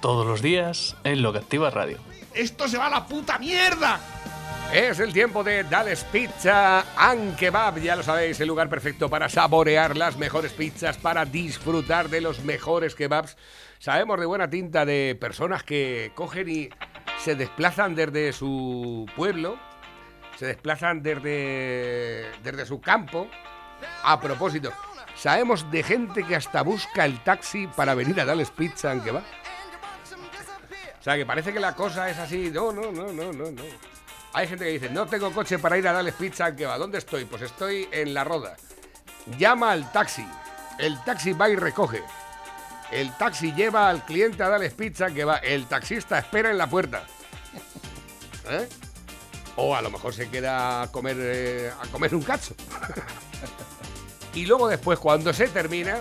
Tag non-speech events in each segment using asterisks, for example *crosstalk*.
todos los días en Lo que Activa Radio. ¡Esto se va a la puta mierda! Es el tiempo de Dales Pizza and Kebab. Ya lo sabéis, el lugar perfecto para saborear las mejores pizzas, para disfrutar de los mejores kebabs. Sabemos de buena tinta de personas que cogen y se desplazan desde su pueblo, se desplazan desde, desde su campo. A propósito, sabemos de gente que hasta busca el taxi para venir a Dales Pizza and Kebab. Sea, que parece que la cosa es así. No, no, no, no, no, no. Hay gente que dice, no tengo coche para ir a darles pizza que va. ¿Dónde estoy? Pues estoy en la roda. Llama al taxi. El taxi va y recoge. El taxi lleva al cliente a darles pizza que va. El taxista espera en la puerta. ¿Eh? O a lo mejor se queda a comer, eh, a comer un cacho. *laughs* y luego después, cuando se termina,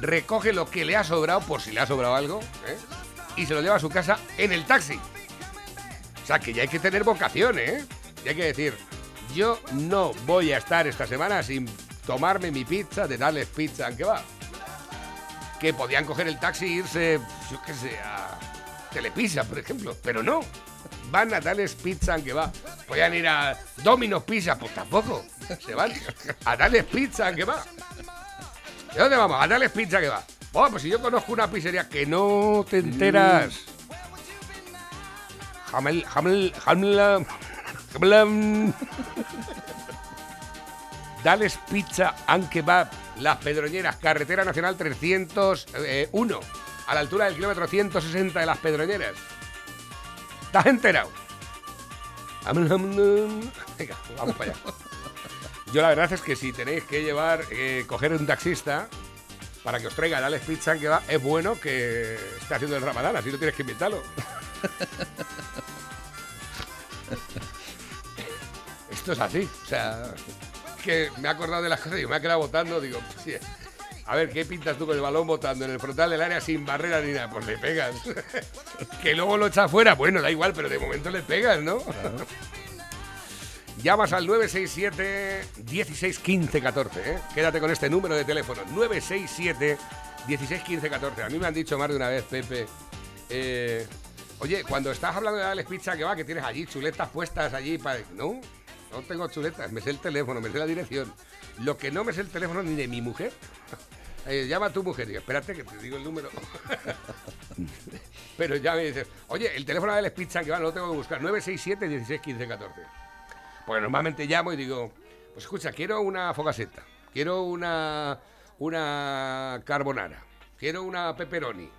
recoge lo que le ha sobrado, por si le ha sobrado algo, ¿eh? Y se lo lleva a su casa en el taxi. O sea, que ya hay que tener vocación, ¿eh? Y hay que decir, yo no voy a estar esta semana sin tomarme mi pizza de darles pizza aunque va. Que podían coger el taxi e irse, yo qué sé, a Telepizza, por ejemplo. Pero no. Van a darles pizza aunque va. Podían ir a Domino's Pizza, pues tampoco. Se van a darles pizza aunque va. ¿De dónde vamos? A darles pizza que va. Bueno, pues si yo conozco una pizzería que no te enteras. Hamel, Hamel, Hamel, Hamel. Dales Pizza and Kebab, Las Pedroñeras, Carretera Nacional 301, a la altura del kilómetro 160 de Las Pedroñeras. ¿Estás enterado? Venga, vamos para allá. Yo la verdad es que si tenéis que llevar, eh, coger un taxista para que os traiga Dales Pizza and Kebab, es bueno que esté haciendo el ramadán, así no tienes que invitarlo. *laughs* Esto es así, o sea, que me he acordado de las cosas y me ha quedado votando, digo, sí, a ver, ¿qué pintas tú con el balón votando en el frontal del área sin barrera ni nada? Pues le pegas. *laughs* que luego lo echa fuera, bueno, da igual, pero de momento le pegas, ¿no? Llamas al 967 16 15 14, ¿eh? Quédate con este número de teléfono, 967 16 15 14. A mí me han dicho más de una vez, Pepe, eh, oye, cuando estás hablando de darles pizza que va, que tienes allí chuletas puestas allí para... No, no tengo chuletas, me sé el teléfono, me sé la dirección. Lo que no me sé el teléfono ni de mi mujer. *laughs* Eh, llama a tu mujer y espérate que te digo el número. *laughs* Pero ya me dices, oye, el teléfono de Alex Pizza que va, no lo tengo que buscar. 967 16 15 14. Pues normalmente llamo y digo, pues escucha, quiero una fogaseta, quiero una, una carbonara, quiero una pepperoni,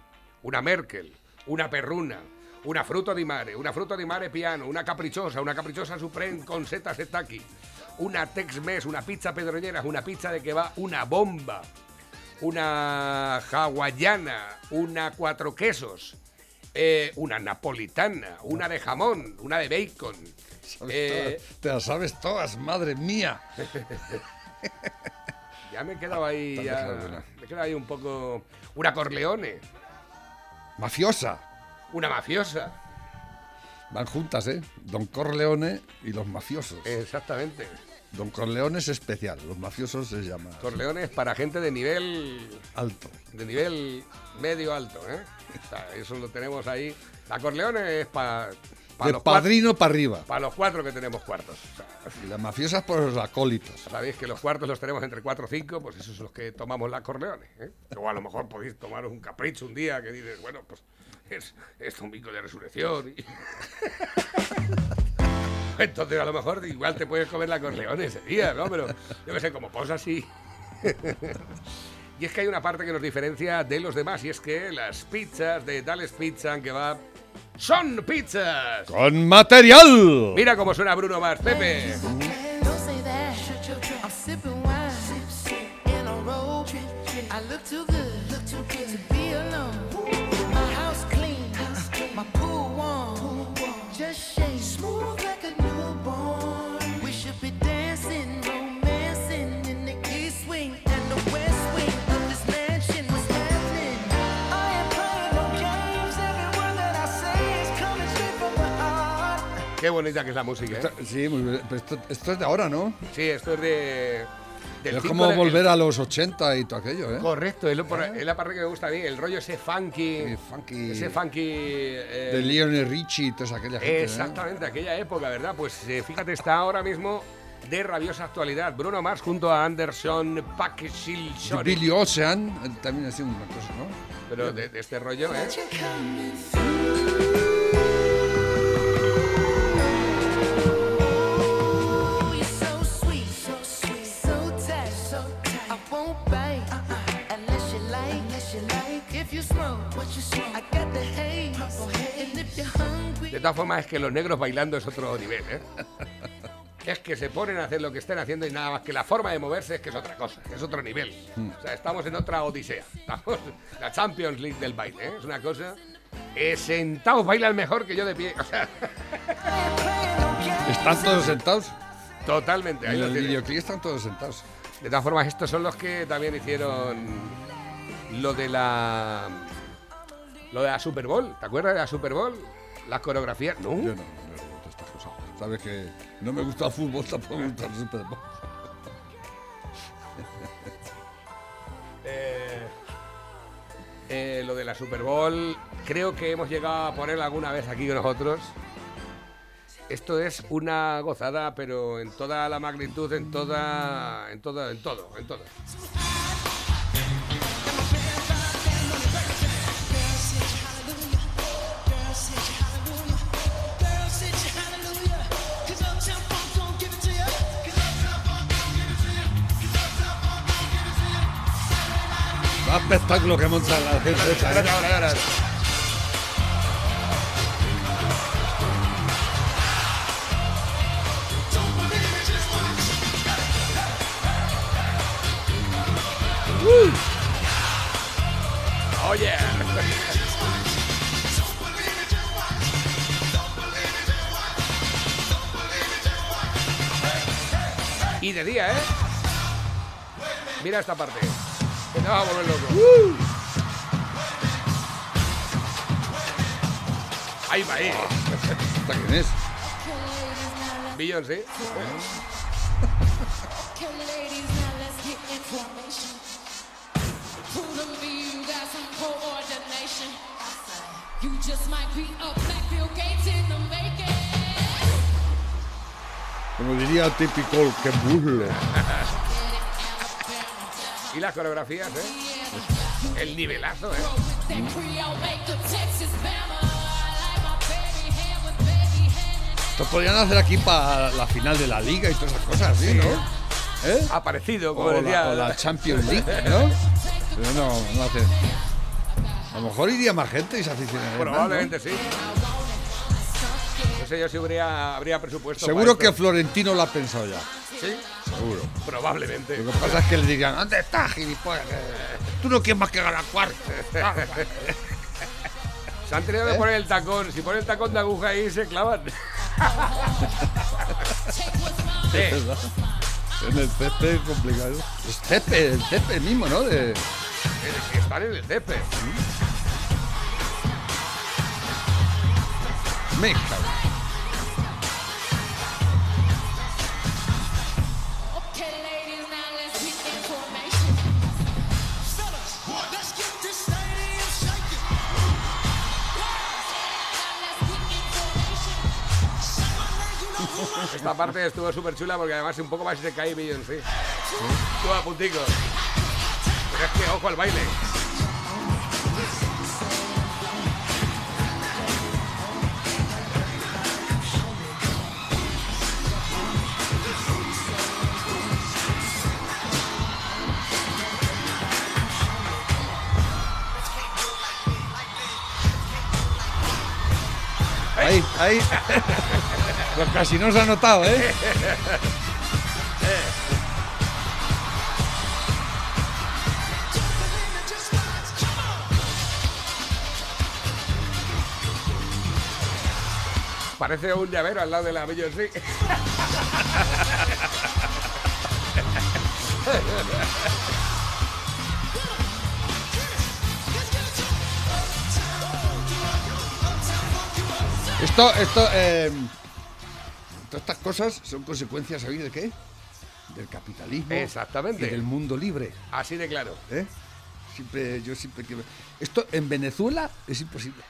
una Merkel, una perruna, una fruta di mare, una fruta di mare piano, una caprichosa, una caprichosa supreme con setas setaki, una Tex-Mex, una pizza pedroñera, una pizza de que va, una bomba, una hawaiana, una cuatro quesos, eh, una napolitana, una de jamón, una de bacon. *laughs* Eh, Te las sabes todas, madre mía. *laughs* ya me he quedado ahí, ya- me he quedado ahí un poco... Una Corleone, Mafiosa. una mafiosa. Van juntas, ¿eh? Don Corleone y los mafiosos. Exactamente. Don Corleone es especial, los mafiosos se llaman Corleone es para gente de nivel alto. de nivel medio alto, ¿eh? O sea, eso lo tenemos ahí. La Corleone es para de padrino para arriba. para los cuatro que tenemos cuartos. Y las mafiosas por los acólitos. Sabéis que los cuartos los tenemos entre cuatro o cinco, pues esos son los que tomamos la Corleone. ¿eh? O a lo mejor podéis tomaros un capricho un día que dices, bueno, pues es, es un bico de resurrección. y- *laughs* Entonces a lo mejor igual te puedes comer la Corleone ese día, ¿no? Pero yo que sé, como posa así. *laughs* Y es que hay una parte que nos diferencia de los demás y es que las pizzas de Dales Pizza que va son pizzas. ¡Con material! Mira cómo suena Bruno Mars, Pepe. Qué bonita que es la música, ¿eh? Esto- sí, muy bien. Pero esto, esto es de ahora, ¿no? Sí, esto es de. del Es como de- volver el- a los 80 y todo aquello, ¿eh? Correcto, es, lo- por- es la parte que me gusta a mí, el rollo ese funky. Sí, funky. Ese funky. eh, De Lionel Richie y toda aquella gente. ¿eh? Exactamente, aquella época, ¿verdad? Pues eh, fíjate, está ahora mismo de rabiosa actualidad. Bruno Mars junto a Anderson Paak De Silson. Billy Ocean eh, también ha sido una cosa, ¿no? Pero de, de este rollo, ¿eh? Todas formas, es que los negros bailando es otro nivel, ¿eh? Es que se ponen a hacer lo que estén haciendo y nada más que la forma de moverse es que es otra cosa, que es otro nivel. O sea, estamos en otra odisea. Estamos en la Champions League del baile, ¿eh? Es una cosa. Eh, sentados bailan mejor que yo de pie. O sea, *laughs* Están todos sentados. totalmente. Ahí En el videoclip están todos sentados. De todas formas, estos son los que también hicieron lo de la. Lo de la Super Bowl. ¿Te acuerdas de la Super Bowl? Las coreografías. No. Yo no, no me gusta estas cosas. Sabes que no me gusta el fútbol, tampoco me gusta el *laughs* Super Bowl. Eh, eh, lo de la Super Bowl, creo que hemos llegado a poner alguna vez aquí nosotros. Esto es una gozada, pero en toda la magnitud, en toda, en toda, en todo, en todo. Más espectáculo que monta la gente ahora, ahora. Oye. Y de día, ¿eh? Mira esta parte. Que te vas a volver loco. Ahí va, ahí. ¿Esta quién es? To me you just might be a Gates in the making. Como diría típico que burlo. *laughs* Y las coreografías, ¿eh? El nivelazo, ¿eh? Esto podrían hacer aquí para la final de la liga y todas esas cosas, ¿sí, no? ¿Eh? Ha parecido, como O decía. la, o la Champions League, ¿no? Pero no, no hacen. A lo mejor iría más gente y se aficionaría. Probablemente sí. No sé yo si habría, habría presupuesto. Seguro para que Florentino lo ha pensado ya. Sí, Seguro. probablemente. Lo que pasa es que le dirían, ¿dónde estás, gilipollas? *laughs* Tú no quieres más que ganar cuarto. *laughs* Se han tenido ¿Eh? que poner el tacón. Si ponen el tacón de aguja ahí, se clavan. *laughs* sí. En el césped es complicado. Es césped, el césped mismo, ¿no? De... Están en el césped. Me cago. Esta parte estuvo súper chula porque además un poco más se cae Beyoncé. Estuvo a puntico. Pero es que ojo al baile. Ahí, ahí. Pues casi no se ha notado, ¿eh? Parece un llavero al lado de la Beyoncé. Esto, esto, eh, estas cosas son consecuencias, ¿sabéis de qué? Del capitalismo. Exactamente. Y del mundo libre. Así de claro. ¿eh? Siempre, yo siempre quiero. Esto en Venezuela es imposible.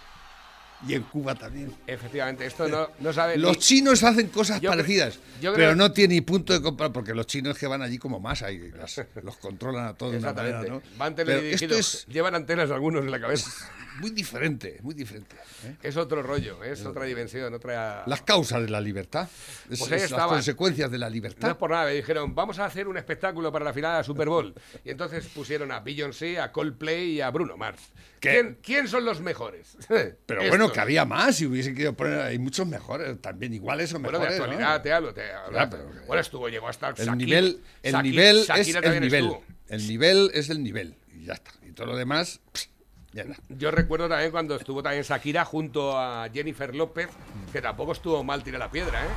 Y en Cuba también. Efectivamente, esto no, no sabe. Los ni- chinos hacen cosas Yo parecidas, yo pero no tiene ni punto de comprar, porque los chinos que van allí como masa y las- los controlan a todos de una manera, Exactamente. ¿no? Van esto teledirigidos. es Llevan antenas algunos en la cabeza. *laughs* muy diferente, muy diferente. ¿eh? Es otro rollo, es otra dimensión, otra. Las causas de la libertad, es- Pues es las consecuencias de la No libertad. es por nada, me dijeron, vamos a hacer un espectáculo para la final de Super Bowl. Y entonces pusieron a Beyoncé, a Coldplay y a Bruno Mars. ¿Quién, quién son los mejores? Pero bueno, *laughs* que había más, si hubiesen querido poner, hay muchos mejores, también iguales o Bueno, mejores. de ¿no? actualidad te hablo. Te hablo. Pero- bueno, estuvo, llegó hasta El nivel, el nivel es el nivel. estuvo. El nivel es el nivel. Y ya está. Y todo lo demás, pss, ya está. Yo recuerdo también cuando estuvo también Shakira junto a Jennifer López, que tampoco estuvo mal tirar la piedra, ¿eh?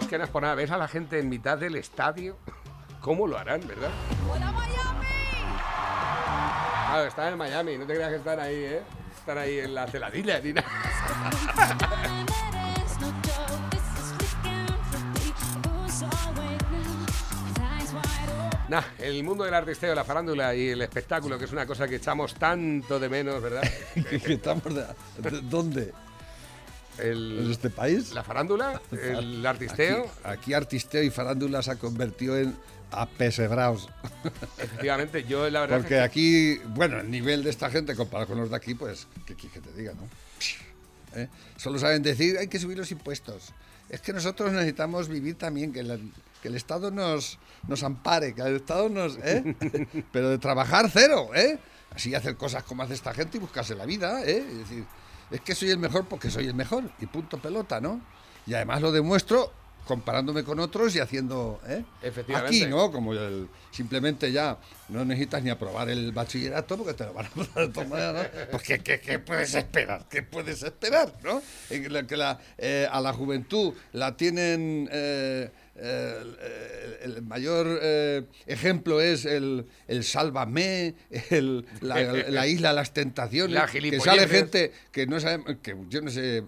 es que no es por nada, ves a la gente en mitad del estadio, ¿cómo lo harán, verdad? Claro, están en Miami, no te creas que están ahí, ¿eh? Están ahí en la celadilla, ni nada. Nah, el mundo del artisteo, la farándula y el espectáculo, que es una cosa que echamos tanto de menos, ¿verdad? *laughs* Estamos de- de- ¿Dónde? ¿En El- este país? la farándula, el artisteo, Aquí, aquí artisteo y farándula se ha convertido en apesebraos. efectivamente, yo la verdad Porque es que aquí, bueno, el nivel de esta gente comparado con los de aquí, pues, ¿qué quieres que te diga, no? ¿Eh? Solo saben decir, hay que subir los impuestos. Es que nosotros necesitamos vivir también, que, la- que el Estado nos, nos ampare, que el Estado nos... ¿eh? *laughs* Pero de trabajar cero, ¿eh? Así hacer cosas como hace esta gente y buscarse la vida, ¿eh? Es decir, es que soy el mejor porque soy el mejor y punto pelota, ¿no? Y además lo demuestro comparándome con otros y haciendo, ¿eh? Efectivamente. Aquí, ¿no? Como el- simplemente ya no necesitas ni aprobar el bachillerato porque te lo van a aprobar de todas maneras, ¿no? Pues ¿qué, qué- qué puedes esperar? ¿Qué puedes esperar, no? En la que la, eh, a la juventud la tienen... eh, eh, el, el mayor eh, ejemplo es el, el Sálvame, el, la, *laughs* la isla de las tentaciones, La que sale gente que no sabe, que yo no sé,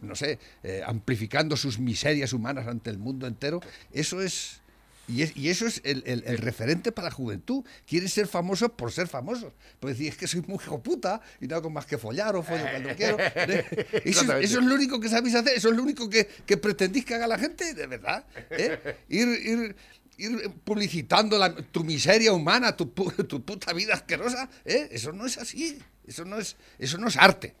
no sé, eh, amplificando sus miserias humanas ante el mundo entero, eso es... Y, es- y eso es el, el- el referente para la juventud. Quieren ser famosos por ser famosos. Porque decir, es que soy muy hijo puta y no hago más que follar o follo cuando *laughs* quiero. ¿eh? Eso, eso es lo único que sabéis hacer, eso es lo único que, que pretendís que haga la gente, de verdad. ¿eh? Ir, ir, ir publicitando la- tu miseria humana, tu, tu puta vida asquerosa, ¿eh? eso no es así. Eso no es, eso no es arte.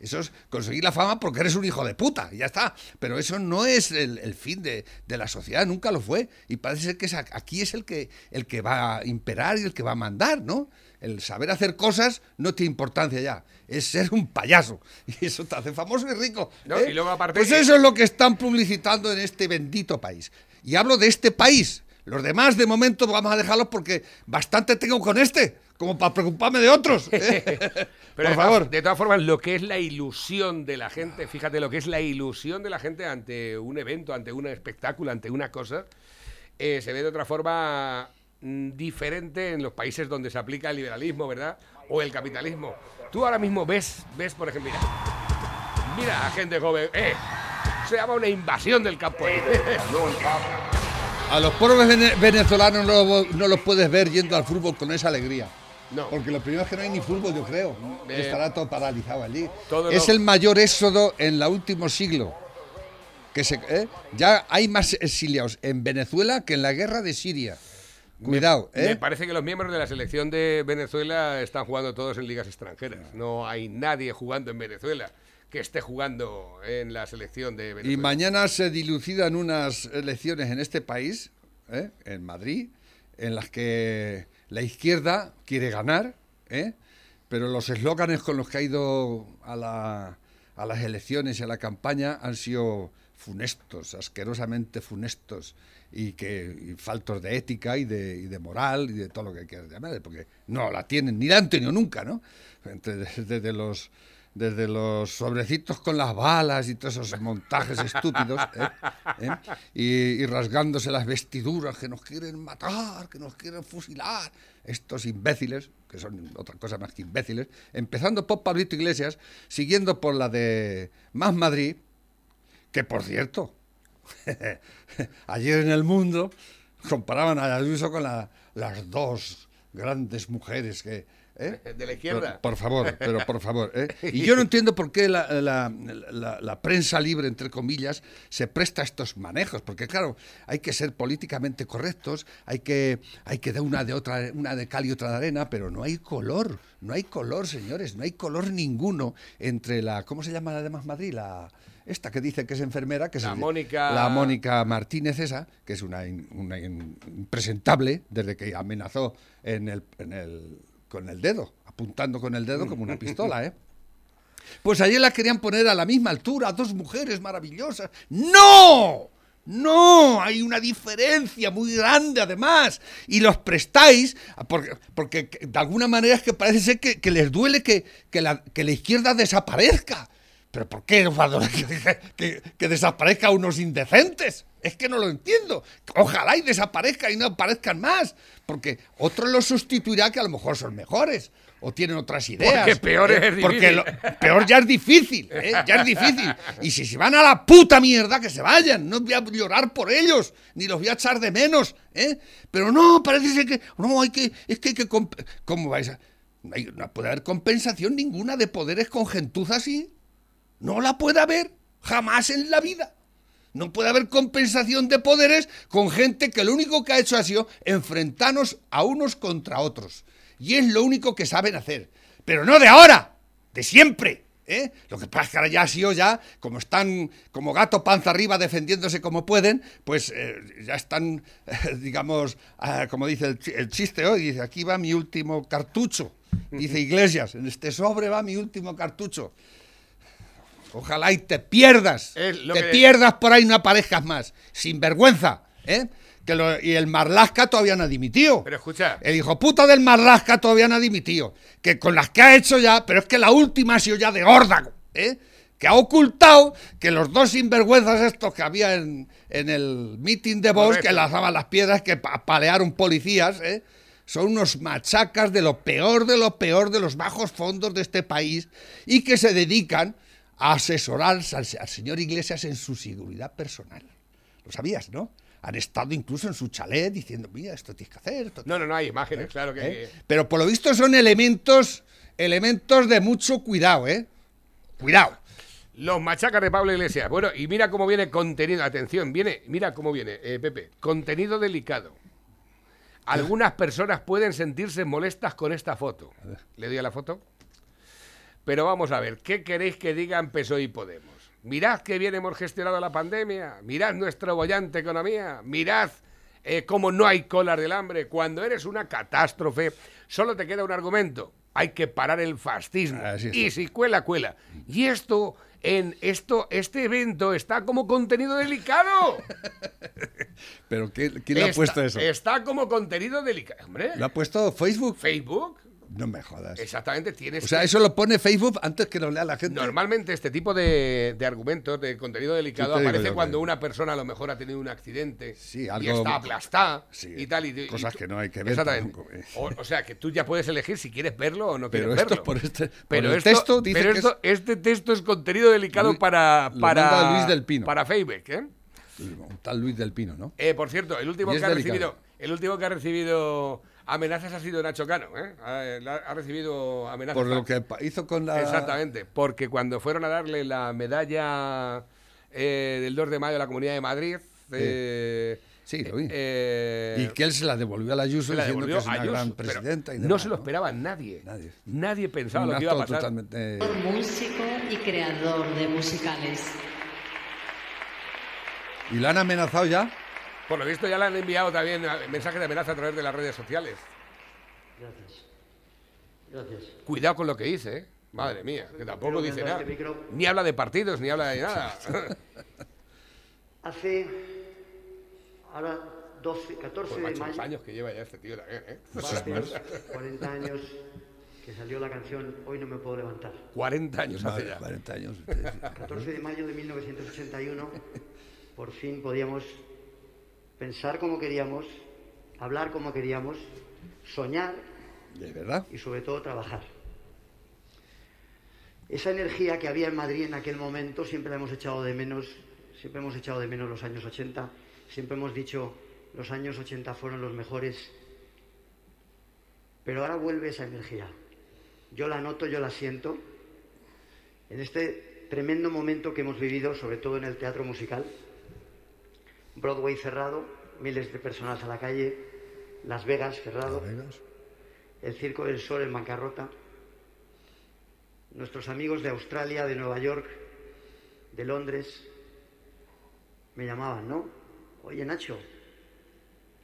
Eso es conseguir la fama porque eres un hijo de puta, y ya está. Pero eso no es el, el fin de, de la sociedad, nunca lo fue. Y parece ser que es aquí es el que, el que va a imperar y el que va a mandar, ¿no? El saber hacer cosas no tiene importancia ya. Es ser un payaso. *laughs* Y eso te hace famoso y rico. No, ¿eh? y luego aparte Pues eso es lo que están publicitando en este bendito país. Y hablo de este país. Los demás, de momento, vamos a dejarlos porque bastante tengo con este, como para preocuparme de otros. *laughs* *laughs* Pero Por favor. de todas formas, lo que es la ilusión de la gente, fíjate lo que es la ilusión de la gente ante un evento, ante un espectáculo, ante una cosa, eh, se ve de otra forma mm, diferente en los países donde se aplica el liberalismo, ¿verdad? O el capitalismo. Tú ahora mismo ves, ves, por ejemplo, mira, mira a gente joven, eh, se llama una invasión del campo. A los pobres vene- venezolanos no, no los puedes ver yendo al fútbol con esa alegría. No. Porque lo primero es que no hay ni fútbol, yo creo. Eh, Estará todo paralizado allí. todo es lo- el mayor éxodo en el último siglo. Que se, ¿eh? Ya hay más exiliados en Venezuela que en la guerra de Siria. Cuidado, ¿eh? Me parece que los miembros de la selección de Venezuela están jugando todos en ligas extranjeras. No hay nadie jugando en Venezuela que esté jugando en la selección de Venezuela. Y mañana se dilucidan unas elecciones en este país, ¿eh? en Madrid, en las que la izquierda quiere ganar, ¿eh? pero los eslóganes con los que ha ido a, la- a las elecciones y a la campaña han sido funestos, asquerosamente funestos y que faltos de ética y de, y de moral y de todo lo que quieras llamar, porque no la tienen, ni la han nunca, ¿no? Desde, los desde los sobrecitos con las balas y todos esos montajes estúpidos, ¿eh? ¿eh? Y, rasgándose las vestiduras que nos quieren matar, que nos quieren fusilar, estos imbéciles, que son otra cosa más que imbéciles, empezando por Pablito Iglesias, siguiendo por la de Más Madrid, que por cierto, *laughs* ayer en el mundo comparaban a Ayuso con la- las dos grandes mujeres que... ¿eh? De la izquierda. Por, por favor, pero por favor. ¿eh? *laughs* Y yo no entiendo por qué la, la- la- la prensa libre, entre comillas, se presta a estos manejos, porque claro, hay que ser políticamente correctos, hay que, hay que dar una de otra, una de cal y otra de arena, pero no hay color, no hay color, señores, no hay color ninguno entre la, ¿cómo se llama la de Más Madrid? La, esta que dice que es enfermera, que es La Mónica- la Mónica Martínez esa, que es una, in- una in- impresentable desde que amenazó en el, en el, con el dedo, apuntando con el dedo como una *laughs* pistola, ¿eh? Pues ayer la querían poner a la misma altura, dos mujeres maravillosas. ¡No! No, hay una diferencia muy grande además. Y los prestáis porque, porque de alguna manera es que parece ser que, que les duele que, que la, que la izquierda desaparezca. ¿Pero por qué *laughs* Osvaldo, que, que- que desaparezca unos indecentes? Es que no lo entiendo. Ojalá y desaparezca y no aparezcan más. Porque otro los sustituirá que a lo mejor son mejores. O tienen otras ideas. Porque *laughs* peor es Porque difícil. lo- peor ya es difícil, ¿eh? ya es difícil. Y si se van a la puta mierda, que se vayan. No voy a llorar por ellos, ni los voy a echar de menos. ¿eh? Pero no, parece ser que. No, hay que. Es que hay que. ¿Cómo vais a.? No puede haber compensación ninguna de poderes con gentuza así. No la puede haber. Jamás en la vida. No puede haber compensación de poderes con gente que lo único que ha hecho ha sido enfrentarnos a unos contra otros. Y es lo único que saben hacer. Pero no de ahora, de siempre. ¿eh? Lo que pasa es que ahora ya ha sido ya, como están como gato panza arriba defendiéndose como pueden, pues eh, ya están, eh, digamos, ah, como dice el, el chiste hoy, dice, aquí va mi último cartucho. Dice Iglesias, en este sobre va mi último cartucho. Ojalá y te pierdas. Lo te que- pierdas por ahí, no aparezcas más. Sin vergüenza. ¿eh? Que lo- y el Marlasca todavía no ha dimitido. Pero escucha. El hijo puta del Marlasca todavía no ha dimitido. Que con las que ha hecho ya, pero es que la última ha sido ya de órdago. ¿eh? Que ha ocultado que los dos sinvergüenzas estos que había en, en el meeting de Vox, que lanzaban las piedras, que pa- apalearon policías, ¿eh? son unos machacas de lo peor de lo peor de los bajos fondos de este país y que se dedican asesorar al, al señor Iglesias en su seguridad personal. Lo sabías, ¿no? Han estado incluso en su chalet diciendo, mira, esto tienes que hacer. Esto No, no, no hay imágenes, claro que. ¿eh? Pero por lo visto son elementos, elementos de mucho cuidado, ¿eh? Cuidado. Los machacas de Pablo Iglesias. Bueno, y mira cómo viene contenido. Atención, viene, mira cómo viene, eh, Pepe. Contenido delicado. Algunas personas pueden sentirse molestas con esta foto. ¿Le doy a la foto? Pero vamos a ver, ¿qué queréis que digan PSOE y Podemos? Mirad qué bien hemos gestionado la pandemia, mirad nuestra bollante economía, mirad eh, cómo no hay colas del hambre. Cuando eres una catástrofe, solo te queda un argumento. Hay que parar el fascismo. Y si cuela, cuela. Y esto, en esto, este evento está como contenido delicado. *laughs* ¿Pero qué- quién le ha puesto eso? Está como contenido delicado. Hombre, ¿Lo ha puesto Facebook? Facebook, No me jodas. exactamente, tienes O sea, que- eso lo pone Facebook antes que lo lea la gente. Normalmente este tipo de, de argumentos de contenido delicado aparece yo cuando que- una persona a lo mejor ha tenido un accidente Sí, y algo- está aplastada Sí, y tal. Y, y cosas tú- que no hay que ver Exactamente. eh. O, o sea, que tú ya puedes elegir si quieres verlo o no Pero quieres esto verlo. por este- por pero el esto- texto dice pero que esto- este texto es contenido delicado para, para, Luis del Pino. para Facebook, ¿eh? Un tal Luis del Pino, ¿no? Eh, por cierto, el último Y es que ha delicado. recibido, el último que ha recibido amenazas ha sido Nacho Cano, ¿eh? Ha, la- ha recibido amenazas. Por lo que hizo con la... Exactamente, porque cuando fueron a darle la medalla eh, del 2 de mayo a la Comunidad de Madrid, eh, Sí, lo vi. eh, Y que él se la devolvió a la Ayuso se la diciendo que devolvió es una a Ayuso, gran presidenta. y no demás, se lo esperaba nadie. Nadie. Nadie pensaba Un lo que iba a pasar. totalmente... músico y creador de musicales. ¿Y la han amenazado ya? Por lo visto ya le han enviado también eh, mensajes de amenaza a través de las redes sociales. Gracias. Gracias. Cuidado con lo que dice, ¿eh? Madre mía, que tampoco dice nada. este micro. Ni habla de partidos, ni habla de nada. *laughs* Hace ahora 12, 14 Pues de macho, los mayo, años que lleva ya este tío también, ¿eh? va a hacer 40 años que salió la canción Hoy no me puedo levantar. 40 años hace ya. 40 años. ustedes, sí. 14 de mayo de 1981, por fin podíamos pensar como queríamos, hablar como queríamos, soñar De verdad. y sobre todo trabajar. Esa energía que había en Madrid en aquel momento siempre la hemos echado de menos, siempre hemos echado de menos los años 80, siempre hemos dicho los años 80 fueron los mejores, pero ahora vuelve esa energía. Yo la noto, yo la siento, en este tremendo momento que hemos vivido, sobre todo en el teatro musical, Broadway cerrado, miles de personas a la calle, Las Vegas cerrado, Las Vegas. el Circo del Sol en bancarrota, nuestros amigos de Australia, de Nueva York, de Londres, me llamaban, ¿no? Oye, Nacho,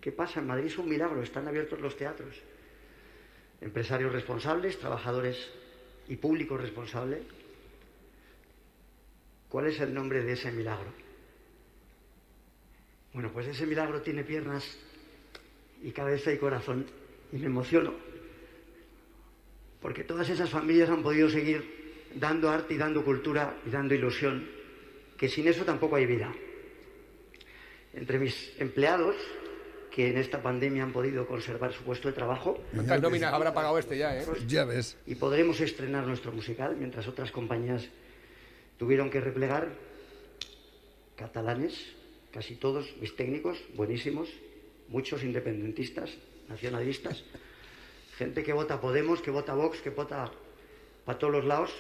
¿qué pasa? En Madrid es un milagro, están abiertos los teatros. Empresarios responsables, trabajadores y público responsable. ¿Cuál es el nombre de ese milagro? Bueno, pues ese milagro tiene piernas y cabeza y corazón y me emociono porque todas esas familias han podido seguir dando arte y dando cultura y dando ilusión, que sin eso tampoco hay vida. Entre mis empleados, que en esta pandemia han podido conservar su puesto de trabajo, ¿Cuántas nóminas habrá pagado este ya, eh? Ya ves. y podremos estrenar nuestro musical, mientras otras compañías tuvieron que replegar, catalanes, casi todos, mis técnicos, buenísimos, muchos independentistas, nacionalistas, *laughs* gente que vota Podemos, que vota Vox, que vota para todos los lados.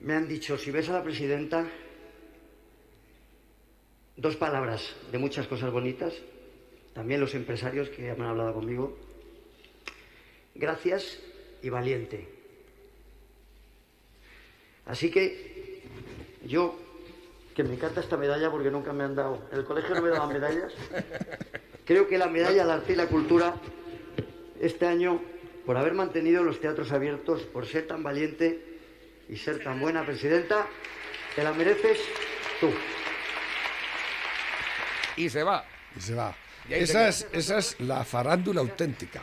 Me han dicho, si ves a la presidenta, dos palabras de muchas cosas bonitas, también los empresarios que han hablado conmigo, gracias y valiente. Así que yo, que me encanta esta medalla porque nunca me han dado, en el colegio no me daban medallas, creo que la medalla al arte y la cultura este año, por haber mantenido los teatros abiertos, por ser tan valiente y ser tan buena presidenta, te la mereces tú. Y se va. Y se va. Y Esa es, esa es la farándula auténtica.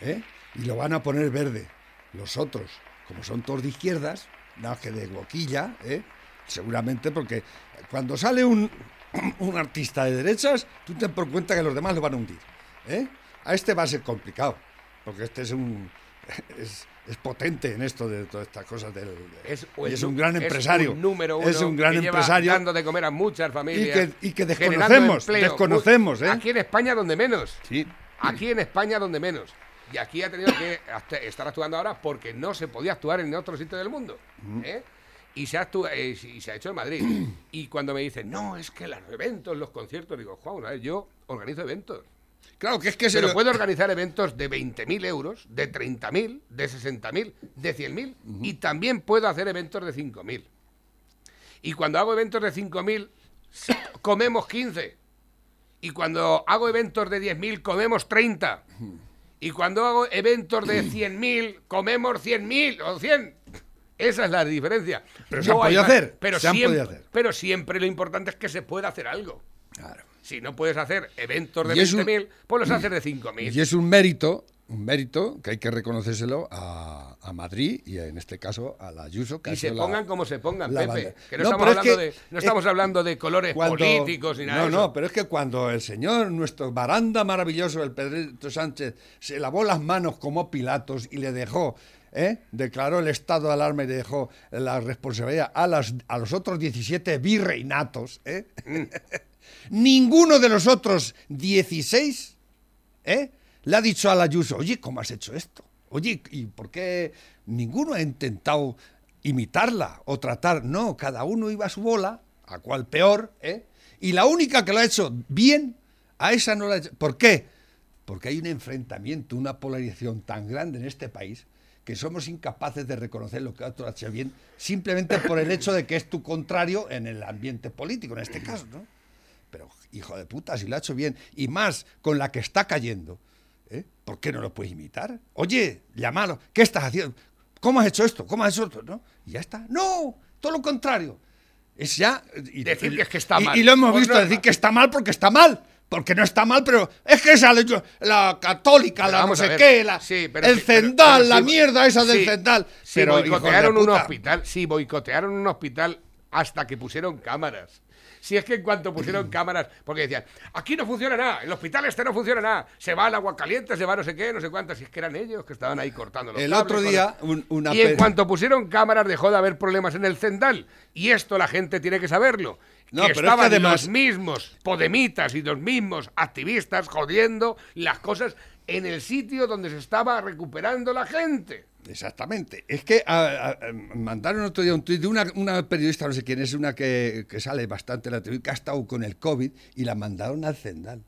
¿eh? Y lo van a poner verde. Los otros, como son todos de izquierdas, nada más que de boquilla, ¿eh? Seguramente porque cuando sale un, *clears throat* un artista de derechas, tú ten por cuenta que los demás lo van a hundir. ¿eh? A este va a ser complicado, porque este es un... *laughs* Es, es potente en esto de todas estas cosas del Es, y es un gran empresario un número uno es un gran que lleva empresario dando de comer a muchas familias. y que desconocemos, empleo. desconocemos, Mu- ¿eh? Aquí en España donde menos. Sí. Aquí en España donde menos. Y aquí ha tenido que estar actuando ahora porque no se podía actuar en otro sitio del mundo. ¿eh? Y se, ha eh, y se ha hecho en Madrid. *clears throat* y cuando me dicen, no, es que los eventos, los conciertos, digo, Juan, a ver, yo organizo eventos. Claro, que es que se Pero lo- puedo organizar eventos de 20.000 euros, de 30.000, de 60.000, de 100.000 y también puedo hacer eventos de 5.000. Y cuando hago eventos de 5.000, *clears throat* comemos 15. Y cuando hago eventos de 10.000, comemos 30. Y cuando hago eventos de *clears throat* 100.000, comemos 100.000 o 100. Esa es la diferencia. Pero se han podido hacer, Pero, se han siempre, podido hacer. pero siempre lo importante es que se pueda hacer algo. Claro. Si no puedes hacer eventos de Y es un- 20.000, pues los haces de *clears throat* 5.000. Y es un mérito, un mérito que hay que reconocérselo a, a Madrid y en este caso a la Ayuso. que Y se la- pongan como se pongan, Pepe. banda. Que no, No, estamos, es hablando, que- de, no es- estamos hablando de colores Cuando- políticos ni nada no, de eso. no, pero es que cuando el señor, nuestro baranda maravilloso, el Pedrito Sánchez, se lavó las manos como Pilatos y le dejó, ¿eh? declaró el estado de alarma y le dejó la responsabilidad a, las, a los otros 17 virreinatos, ¿eh? Mm. *laughs* ninguno de los otros 16 ¿eh? le ha dicho a la Ayuso, oye, ¿cómo has hecho esto? Oye, ¿y por qué ninguno ha intentado imitarla o tratar? No, cada uno iba a su bola, a cual peor, ¿eh? Y la única que lo ha hecho bien, a esa no la ha hecho. ¿Por qué? Porque hay un enfrentamiento, una polarización tan grande en este país que somos incapaces de reconocer lo que otro ha hecho bien simplemente por el hecho de que es tu contrario en el ambiente político, en este caso, ¿no? Pero, hijo de puta, si lo ha hecho bien, y más con la que está cayendo, ¿eh? ¿por qué no lo puedes imitar? Oye, llámalo, ¿qué estás haciendo? ¿Cómo has hecho esto? ¿Cómo has hecho esto? ¿No? Y ya está. No, todo lo contrario. Es ya. y- Decir y- que es que está y- mal. Y lo hemos Pues visto decir que está mal porque está mal. Porque no está mal, pero es que esa la católica, Pero la no sé qué, la, Sí, pero el sí, pero- la mierda esa del. Sí, pero boicotearon un hospital. Sí, boicotearon un hospital hasta que pusieron cámaras. Si es que en cuanto pusieron *clears throat* cámaras, porque decían, aquí no funciona nada, el hospital este no funciona nada, se va el agua caliente, se va no sé qué, no sé cuántas, si es que eran ellos que estaban ahí cortando los El cables otro día, un- una Y en cuanto pusieron cámaras dejó de haber problemas en el Zendal. Y esto la gente tiene que saberlo. No, que pero es que estaban además- los mismos podemitas y los mismos activistas jodiendo las cosas en el sitio donde se estaba recuperando la gente. Exactamente. Es que a- a- mandaron otro día un tuit de una, una periodista, no sé quién es, una que, que sale bastante en la televisión, que ha estado con el COVID y la mandaron al Zendal.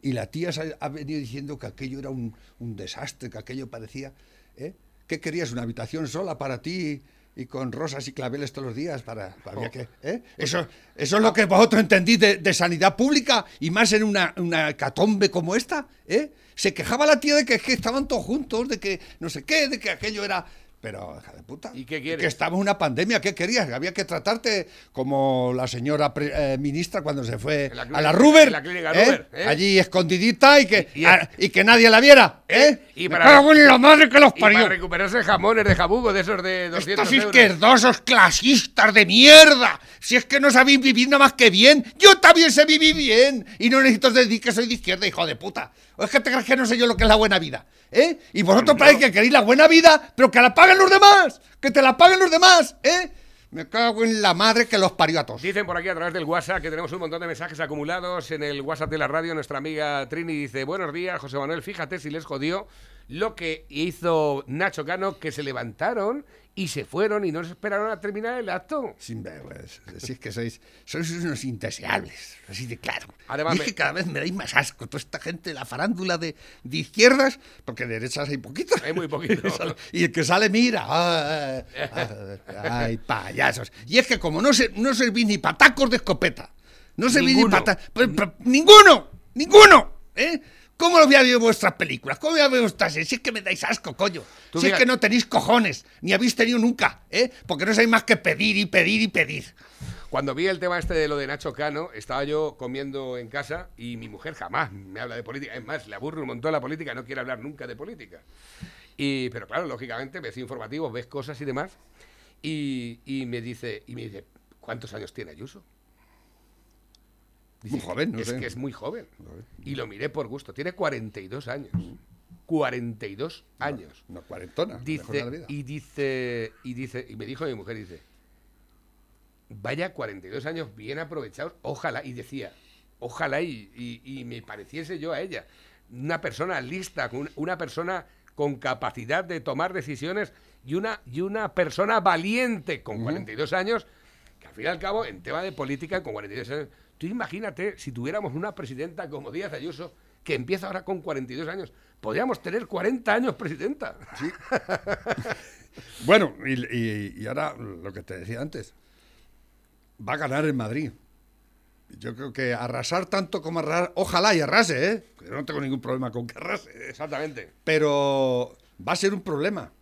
Y la tía ha, venido diciendo que aquello era un, un desastre, que aquello parecía... ¿eh? ¿Qué querías? ¿Una habitación sola para ti y con rosas y claveles todos los días? Para, había que, ¿eh? eso, eso es lo que vosotros entendís de, de sanidad pública y más en una, una hecatombe como esta. ¿eh? Se quejaba la tía de que, que estaban todos juntos, de que no sé qué, de que aquello era... Pero, hija de puta. ¿Y qué quieres? Que estamos en una pandemia, ¿qué querías? Había que tratarte como la señora pre- eh, ministra cuando se fue a la Ruber. la clínica ¿eh? Ruber, ¿eh? Allí escondidita y que, Y- y- a- y que nadie la viera. ¿eh? Y para- en la madre que los Y para parió. recuperarse jamones de jabugo de esos de 200 Estos izquierdosos clasistas de mierda. Si es que no sabéis vivir nada más que bien. Yo también sé vivir bien. Y no necesito decir que soy de izquierda, hijo de puta. ¿O es que te crees que no sé yo lo que es la buena vida? ¿Eh? Y vosotros parecéis que queréis la buena vida, pero que la los demás. Que te la paguen los demás. ¿Eh? Me cago en la madre que los parió a todos. Dicen por aquí a través del WhatsApp que tenemos un montón de mensajes acumulados en el WhatsApp de la radio. Nuestra amiga Trini dice, buenos días, José Manuel, fíjate si les jodió lo que hizo Nacho Cano, que se levantaron y se fueron y no se esperaron a terminar el acto. Sin vergüenza. Es que sois, sois unos indeseables. Así de claro. Además, y es que cada vez me dais más asco toda esta gente de la farándula de, de izquierdas, porque de derechas hay poquito. Hay muy poquito. *laughs* y el que sale, mira. Ay, ay, ay, payasos. Y es que como no, se, no servís ni patacos de escopeta, no servís ni patacos. ¡Ninguno! ¡Ninguno! ¿Eh? ¿Cómo lo voy a ver vuestras películas? ¿Cómo voy a ver vuestras? Si es que me dais asco, coño. Tú si es que no tenéis cojones, ni habéis tenido nunca, ¿eh? Porque no sabéis más que pedir y pedir y pedir. Cuando vi el tema este de lo de Nacho Cano, estaba yo comiendo en casa y mi mujer jamás me habla de política. Es más, le aburre un montón la política, no quiere hablar nunca de política. Y, pero claro, lógicamente, ves informativos, ves cosas y demás. Y, y me dice, y me dice, ¿cuántos años tiene Ayuso? Muy joven, no es sé. que es muy joven. Y lo miré por gusto. Tiene 42 años. 42 años. Una cuarentona. de la Dice, vida. y dice, y dice, y me dijo mi mujer, dice, vaya 42 años bien aprovechados, ojalá, y decía, ojalá y, y- y me pareciese yo a ella, una persona lista, con- una persona con capacidad de tomar decisiones y una, y una persona valiente con 42 años, que al fin y al cabo, en tema de política, con 42 años, tú imagínate si tuviéramos una presidenta como Díaz Ayuso, que empieza ahora con 42 años, podríamos tener 40 años presidenta. *laughs* Bueno, y, y- y ahora lo que te decía antes. Va a ganar en Madrid. Yo creo que arrasar tanto como arrasar, ojalá y arrase, ¿eh? Yo no tengo ningún problema con que arrase. Exactamente. Pero va a ser un problema.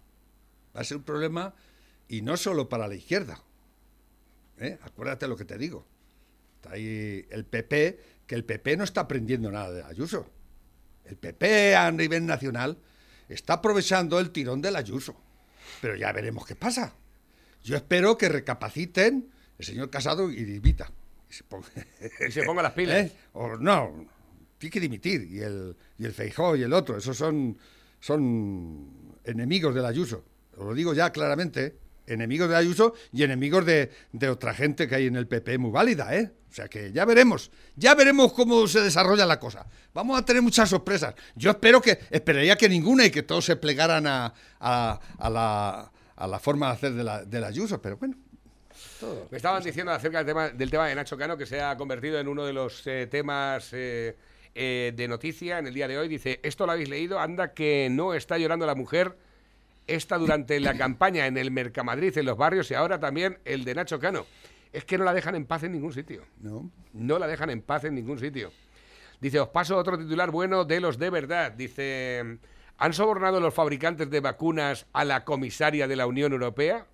Va a ser un problema y no solo para la izquierda. ¿eh? Acuérdate lo que te digo. Está ahí el PP, que el PP no está aprendiendo nada de Ayuso. El PP a nivel nacional está aprovechando el tirón del Ayuso. Pero ya veremos qué pasa. Yo espero que recapaciten el señor Casado y dimita. Y se ponga, *laughs* Y se ponga las pilas. *laughs* ¿Eh? O no, tiene que dimitir. Y el, y el Feijó y el otro, esos son, son enemigos del Ayuso. Os lo digo ya claramente. Enemigos de Ayuso y enemigos de, de otra gente que hay en el PP muy válida, ¿eh? O sea que ya veremos, ya veremos cómo se desarrolla la cosa. Vamos a tener muchas sorpresas. Yo espero que, esperaría que ninguna y que todos se plegaran a, a- la, a la forma de hacer de la, del Ayuso, pero bueno. Me estaban diciendo acerca del tema, del tema de Nacho Cano, que se ha convertido en uno de los eh, temas eh, eh, de noticia en el día de hoy. Dice, esto lo habéis leído, anda que no está llorando la mujer. Esta durante la campaña en el Mercamadrid, en los barrios, y ahora también el de Nacho Cano. Es que no la dejan en paz en ningún sitio. ¿no? No la dejan en paz en ningún sitio. Dice, os paso otro titular bueno de los de verdad. Dice, ¿han sobornado los fabricantes de vacunas a la comisaria de la Unión Europea?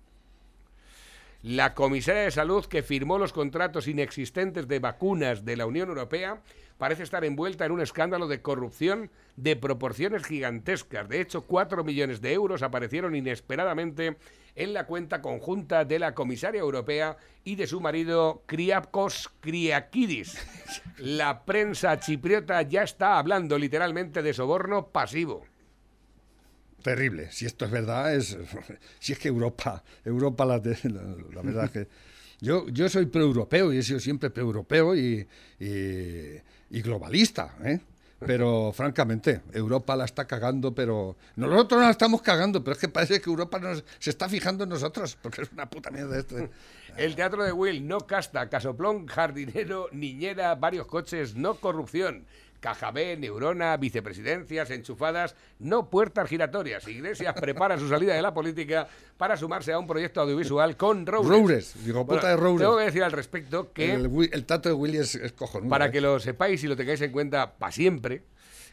La comisaria de salud que firmó los contratos inexistentes de vacunas de la Unión Europea parece estar envuelta en un escándalo de corrupción de proporciones gigantescas. De hecho, 4 millones de euros aparecieron inesperadamente en la cuenta conjunta de la comisaria europea y de su marido Kriapkos Kriakidis. *laughs* La prensa chipriota ya está hablando literalmente de soborno pasivo. Terrible. Si esto es verdad, es. *laughs* Si es que Europa, Europa la, te- la, la verdad es que. *laughs* Yo, yo soy pro-europeo y he sido siempre pro-europeo y, y, y globalista, ¿eh? Pero francamente, Europa la está cagando, pero nosotros la estamos cagando, pero es que parece que Europa nos, se está fijando en nosotros, porque es una puta mierda esto. El teatro de Will no casta, casoplón, jardinero, niñera, varios coches, no corrupción. Caja B, Neurona, vicepresidencias, enchufadas, no puertas giratorias. Iglesias *laughs* prepara su salida de la política para sumarse a un proyecto audiovisual con Roures. Roures, digo, Bueno, puta de Roures. Tengo que decir al respecto que El, el tato de Willy es, es cojonudo. para ¿eh? que lo sepáis y lo tengáis en cuenta para siempre,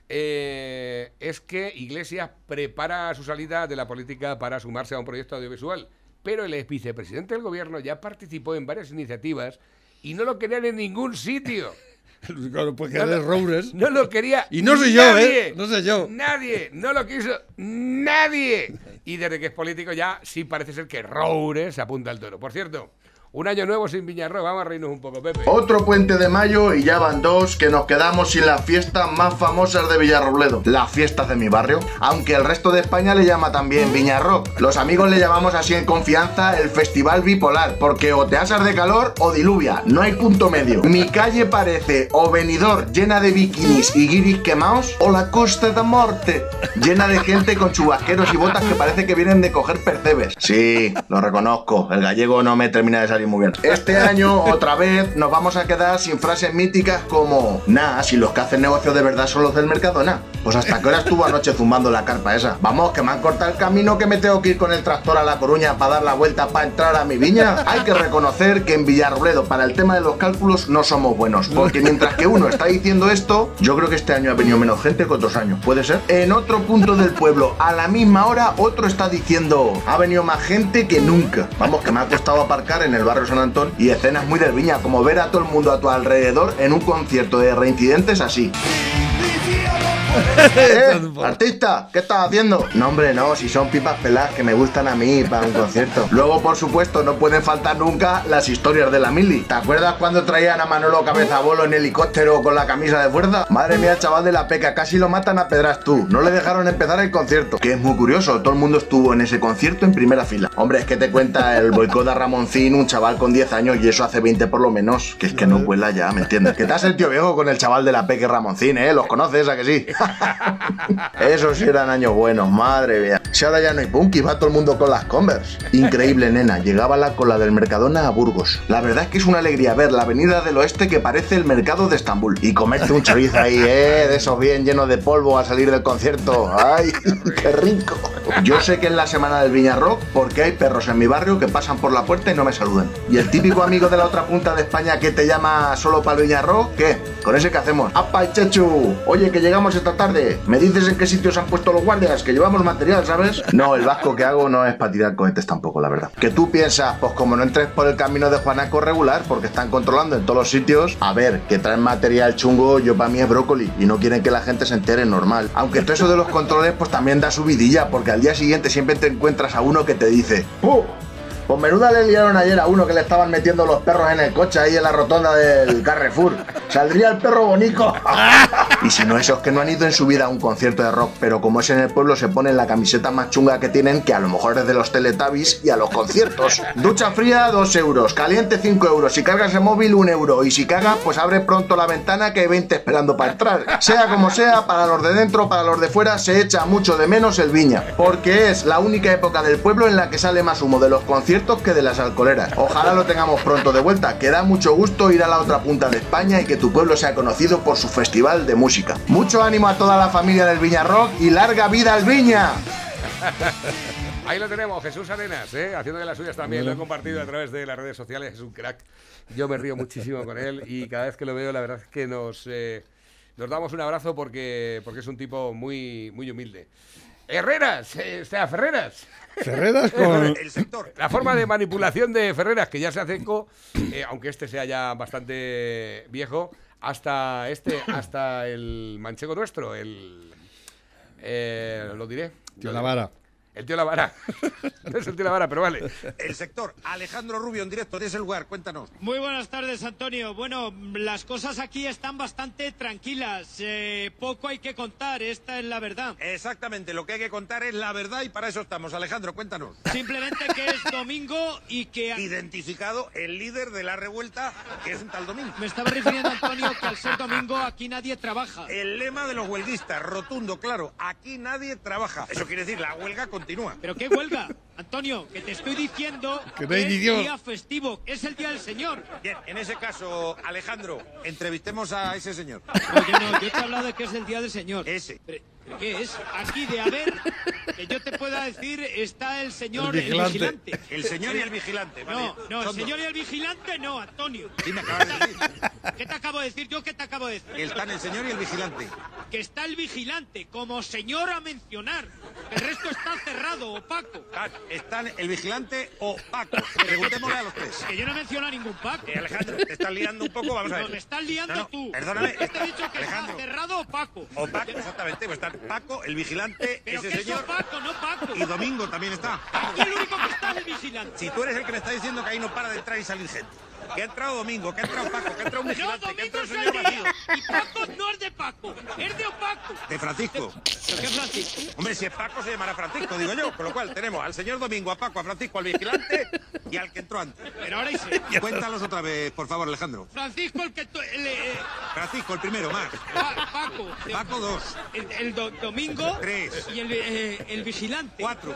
eh, es que Iglesias prepara su salida de la política para sumarse a un proyecto audiovisual. Pero el ex vicepresidente del gobierno ya participó en varias iniciativas y no lo querían en ningún sitio. *laughs* Claro, porque No eres lo- Roures. No lo quería. Y no soy yo, ¿eh? No soy yo. Nadie. No lo quiso nadie. Y desde que es político ya sí parece ser que Roures se apunta al toro. Por cierto, un año nuevo sin Viñarro. Vamos a reírnos un poco, Pepe. Otro puente de mayo y ya van dos que nos quedamos sin las fiestas más famosas de Villarrobledo. Las fiestas de mi barrio. Aunque el resto de España le llama también Viñarrock. Los amigos le llamamos así en confianza el Festival Bipolar. Porque o te asas de calor o diluvia. No hay punto medio. Mi calle parece o venidor llena de bikinis y guiris quemados o la Costa de Morte. Llena de gente con chubasqueros y botas que parece que vienen de coger percebes. Sí, lo reconozco. El gallego no me termina de salir muy bien. Este *laughs* año, otra vez, nos vamos a quedar sin frases míticas como Nah, si los que hacen negocio de verdad son los del Mercadona. Pues hasta qué hora estuvo anoche zumbando la carpa esa. Vamos, que me han cortado el camino que me tengo que ir con el tractor a La Coruña para dar la vuelta para entrar a mi viña. Hay que reconocer que en Villarrobledo para el tema de los cálculos no somos buenos. Porque mientras que uno está diciendo esto, yo creo que este año ha venido menos gente que otros años. ¿Puede ser? En otro punto del pueblo, a la misma hora, otro está diciendo ha venido más gente que nunca. Vamos, que me ha costado aparcar en el barrio San Antón y escenas muy del viña, como ver a todo el mundo a tu alrededor en un concierto de reincidentes así. ¿Eh? Artista, ¿qué estás haciendo? No, hombre, no, si son pipas peladas que me gustan a mí para un concierto. Luego, por supuesto, no pueden faltar nunca las historias de la mili. ¿Te acuerdas cuando traían a Manolo Cabezabolo en helicóptero con la camisa de fuerza? Madre mía, chaval de la peca, casi lo matan a pedras tú. No le dejaron empezar el concierto. Que es muy curioso, todo el mundo estuvo en ese concierto en primera fila. Hombre, es que te cuenta el boicot a Ramoncín, un chaval con 10 años y eso hace 20 por lo menos. Que es que no cuela ya, ¿me entiendes? Que te has el tío viejo con el chaval de la peca y Ramoncín, ¿eh? Los conoces, ¿a que sí? *laughs* Esos eran años buenos, madre mía. Si ahora ya no hay punky, va todo el mundo con las Converse. Increíble, nena. Llegaba la cola del Mercadona a Burgos. La verdad es que es una alegría ver la avenida del oeste que parece el mercado de Estambul. Y comerte un chorizo ahí, ¿eh? De esos bien llenos de polvo al salir del concierto. ¡Ay, *laughs* qué rico! Yo sé que es la semana del Viña Rock porque hay perros en mi barrio que pasan por la puerta y no me saludan. Y el típico amigo de la otra punta de España que te llama solo para el Viña Rock, ¿qué? ¿Con ese qué hacemos? ¡Apa, Chechu! Oye, que llegamos esta tarde. ¿Me dices en qué sitios han puesto los guardias? Que llevamos material, ¿sabes? No, el vasco que hago no es para tirar cohetes tampoco, la verdad. Que tú piensas, pues como no entres por el camino de Juanaco regular, porque están controlando en todos los sitios, a ver, que traen material chungo, yo para mí es brócoli, y no quieren que la gente se entere normal. Aunque todo eso de los controles, pues también da subidilla, porque al día siguiente siempre te encuentras a uno que te dice, ¡Puh! Pues menuda le liaron ayer a uno que le estaban metiendo los perros en el coche ahí en la rotonda del Carrefour. Saldría el perro bonito. *laughs* y si no, esos que no han ido en su vida a un concierto de rock, pero como es en el pueblo, se ponen la camiseta más chunga que tienen, que a lo mejor es de los Teletubbies y a los conciertos. Ducha fría, 2 euros. Caliente, 5 euros. Si cargas el móvil, 1 euro. Y si caga, pues abre pronto la ventana que hay 20 esperando para entrar. Sea como sea, para los de dentro, para los de fuera, se echa mucho de menos el viña. Porque es la única época del pueblo en la que sale más humo de los conciertos que de las alcoholeras. Ojalá lo tengamos pronto de vuelta, que da mucho gusto ir a la otra punta de España y que tu pueblo sea conocido por su festival de música. Mucho ánimo a toda la familia del Viña Rock y larga vida al Viña. *laughs* Ahí lo tenemos, Jesús Arenas, ¿eh? haciendo de las suyas también. Lo he compartido a través de las redes sociales. Es un crack. Yo me río muchísimo con él y cada vez que lo veo, la verdad es que nos, eh, nos damos un abrazo porque, porque es un tipo muy, muy humilde. Herreras, eh, o sea, Ferreras. Ferreras *laughs* con- El sector. La forma de manipulación de Ferreras, que ya se hace eco, eh, aunque este sea ya bastante viejo, hasta este, hasta el manchego nuestro, el... eh, lo diré. Tío Lavara. El tío Lavara. no *laughs* es el tío Lavara, pero vale. El sector. Alejandro Rubio en directo de ese lugar, cuéntanos. Muy buenas tardes, Antonio. Bueno, las cosas aquí están bastante tranquilas. Eh, poco hay que contar, esta es la verdad. Exactamente, lo que hay que contar es la verdad y para eso estamos. Alejandro, cuéntanos. Simplemente que es domingo y que... Identificado el líder de la revuelta, que es un tal domingo. Me estaba refiriendo, Antonio, que al ser domingo aquí nadie trabaja. El lema de los huelguistas, rotundo, claro, aquí nadie trabaja. Eso quiere decir, la huelga continúa. ¿Pero qué huelga? Antonio, que te estoy diciendo Que no hay ni es día festivo, es el día del Señor. Bien, en ese caso, Alejandro, entrevistemos a ese señor. Oye, no, yo te he hablado de que es el día del Señor. Ese. ¿Pero ¿Qué es? Aquí de haber, que yo te pueda decir, está el señor El el vigilante. vigilante. El señor y el vigilante, vale. No, no, el Son señor y el vigilante no, Antonio. Sí, me acabas de decir. ¿Qué te acabo de decir? ¿Yo qué te acabo de decir? Están el señor y el vigilante. Que está el vigilante, como señor a mencionar. El resto está cerrado, opaco. Están el vigilante o Paco. Preguntémosle a los tres. Que yo no menciono a ningún Paco. Eh, Alejandro, te estás liando un poco, vamos a ver. No, me estás liando No, no, tú. Perdóname. Yo te he dicho que Alejandro. está cerrado opaco. O Paco, exactamente. Pues están Paco, el vigilante, *laughs* Pero ese señor. opaco, no Paco. Y Domingo también está. Aquí el único que está es el vigilante. Si tú eres el que me está diciendo que ahí no para de entrar y salir gente. Que ha entrado Domingo, que ha entrado Paco, que ha entrado un No, vigilante, que ha entrado el señor vacío. Y Paco no es de Paco, es de opaco. De Francisco. ¿Pero qué Francisco? Hombre, si es Paco se llamará Francisco, digo yo. Con lo cual tenemos al señor Domingo, a Paco, a Francisco, al vigilante y al que entró antes. Pero ahora y sí. *laughs* Cuéntalos otra vez, por favor, Alejandro. Francisco el que... el, eh, Francisco, el primero, más. Pa- Paco. Paco, dos. El, el do- domingo. Tres. Y el, eh, el vigilante. Cuatro.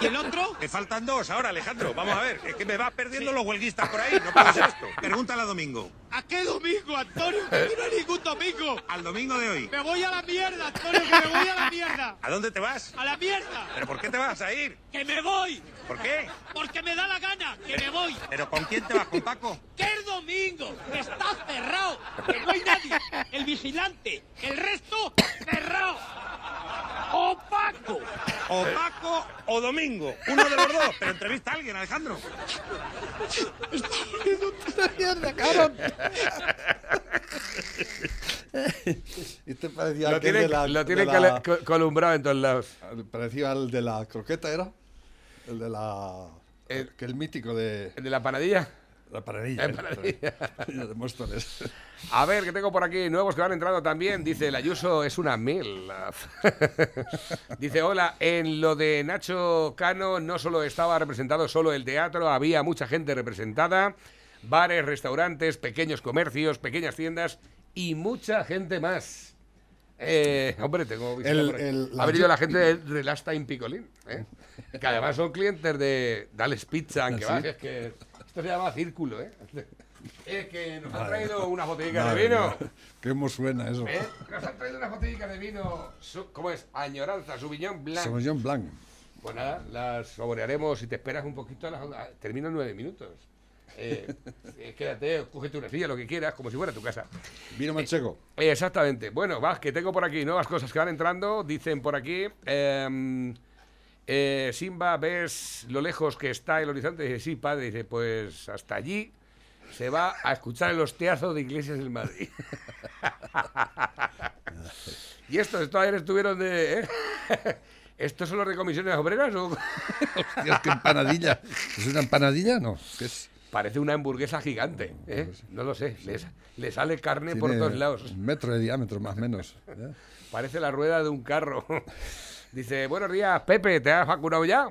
¿Y el otro? Me faltan dos ahora, Alejandro. Vamos a ver. Es que me vas perdiendo los huelguistas por ahí. No puede ser esto. Pregúntale a Domingo. ¿A qué domingo, Antonio? Aquí no hay ningún domingo. Al domingo de hoy. Me voy a la mierda, Antonio, que me voy a la mierda. ¿A dónde te vas? A la mierda. ¿Pero por qué te vas a ir? Que me voy. ¿Por qué? Porque me da la gana. Que me voy. ¿Pero con quién te vas? ¿Con Paco? Que es domingo. Está cerrado. Que no hay nadie. El vigilante. El resto, cerrado. ¡Opaco! O Paco o Domingo. Uno de los dos. Pero entrevista a alguien, Alejandro. *laughs* Este parecía Lo tiene, de la- lo de tiene la- cale- co- columbrado en todos lados. Parecía el de la croqueta, ¿era? El de la... que el mítico de... ¿El de la panadilla? La panadilla. La ¿eh? panadilla. *laughs* de Móstoles. A ver, que tengo por aquí nuevos que van entrando también. Dice, el Ayuso es una mil. *laughs* Dice, hola, en lo de Nacho Cano no solo estaba representado solo el teatro, había mucha gente representada, bares, restaurantes, pequeños comercios, pequeñas tiendas y mucha gente más. Eh, hombre, tengo El- el- la Ha venido la gente de Relasta in Picolín, ¿eh? que además son clientes de Dales Pizza, aunque ¿Ah, va, sí? es que esto se llama círculo, ¿eh? *laughs* Es que nos han traído una botellita de vino. Qué hemos suena eso. ¿Eh? Nos han traído una botellita de vino. ¿Cómo es? Añoranza, Sauvignon Blanc. Sauvignon Blanc. Pues nada, las saborearemos si te esperas un poquito. Las, termino en nueve minutos. Eh, *laughs* eh, quédate, cógete una silla, lo que quieras, como si fuera tu casa. Vino manchego. Eh, exactamente. Bueno, vas, que tengo por aquí nuevas cosas que van entrando. Dicen por aquí. Eh, Simba, ¿ves lo lejos que está el horizonte? Dice, sí, padre. Dice, pues hasta allí se va a escuchar el hostiazo de Iglesias en Madrid. *laughs* y estos, estos ayer estuvieron de... ¿eh? *laughs* ¿Estos son los de comisiones obreras o...? *laughs* Hostia, qué empanadilla. ¿Es una empanadilla? No. ¿Qué es? Parece una hamburguesa gigante, ¿eh? No lo sé. Le, le sale carne por todos lados. Un metro de diámetro, más o menos. ¿eh? Parece la rueda de un carro. Dice, buenos días, Pepe, ¿te has vacunado ya?